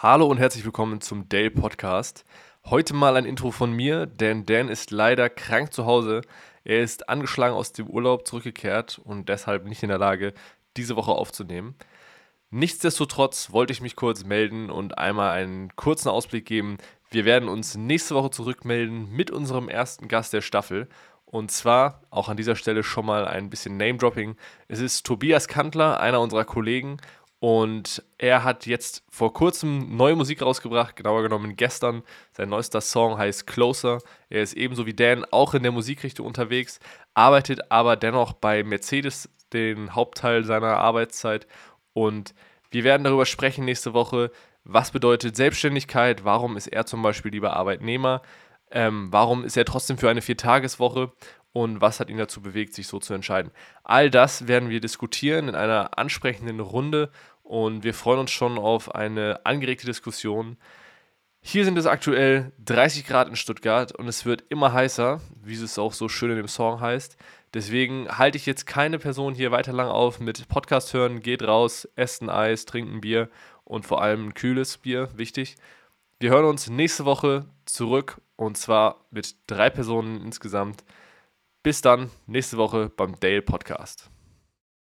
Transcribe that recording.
Hallo und herzlich willkommen zum Dale Podcast. Heute mal ein Intro von mir, denn Dan ist leider krank zu Hause. Er ist angeschlagen aus dem Urlaub zurückgekehrt und deshalb nicht in der Lage, diese Woche aufzunehmen. Nichtsdestotrotz wollte ich mich kurz melden und einmal einen kurzen Ausblick geben. Wir werden uns nächste Woche zurückmelden mit unserem ersten Gast der Staffel. Und zwar auch an dieser Stelle schon mal ein bisschen Name-Dropping. Es ist Tobias Kantler, einer unserer Kollegen und er hat jetzt vor kurzem neue Musik rausgebracht, genauer genommen gestern. Sein neuester Song heißt Closer. Er ist ebenso wie Dan auch in der Musikrichtung unterwegs, arbeitet aber dennoch bei Mercedes den Hauptteil seiner Arbeitszeit. Und wir werden darüber sprechen nächste Woche, was bedeutet Selbstständigkeit, warum ist er zum Beispiel lieber Arbeitnehmer, ähm, warum ist er trotzdem für eine Viertageswoche und was hat ihn dazu bewegt, sich so zu entscheiden. All das werden wir diskutieren in einer ansprechenden Runde und wir freuen uns schon auf eine angeregte Diskussion. Hier sind es aktuell 30 Grad in Stuttgart und es wird immer heißer, wie es auch so schön in dem Song heißt. Deswegen halte ich jetzt keine Person hier weiter lang auf mit Podcast hören, geht raus, esst ein Eis, trinkt ein Bier und vor allem ein kühles Bier, wichtig. Wir hören uns nächste Woche zurück und zwar mit drei Personen insgesamt. Bis dann, nächste Woche beim Dale Podcast.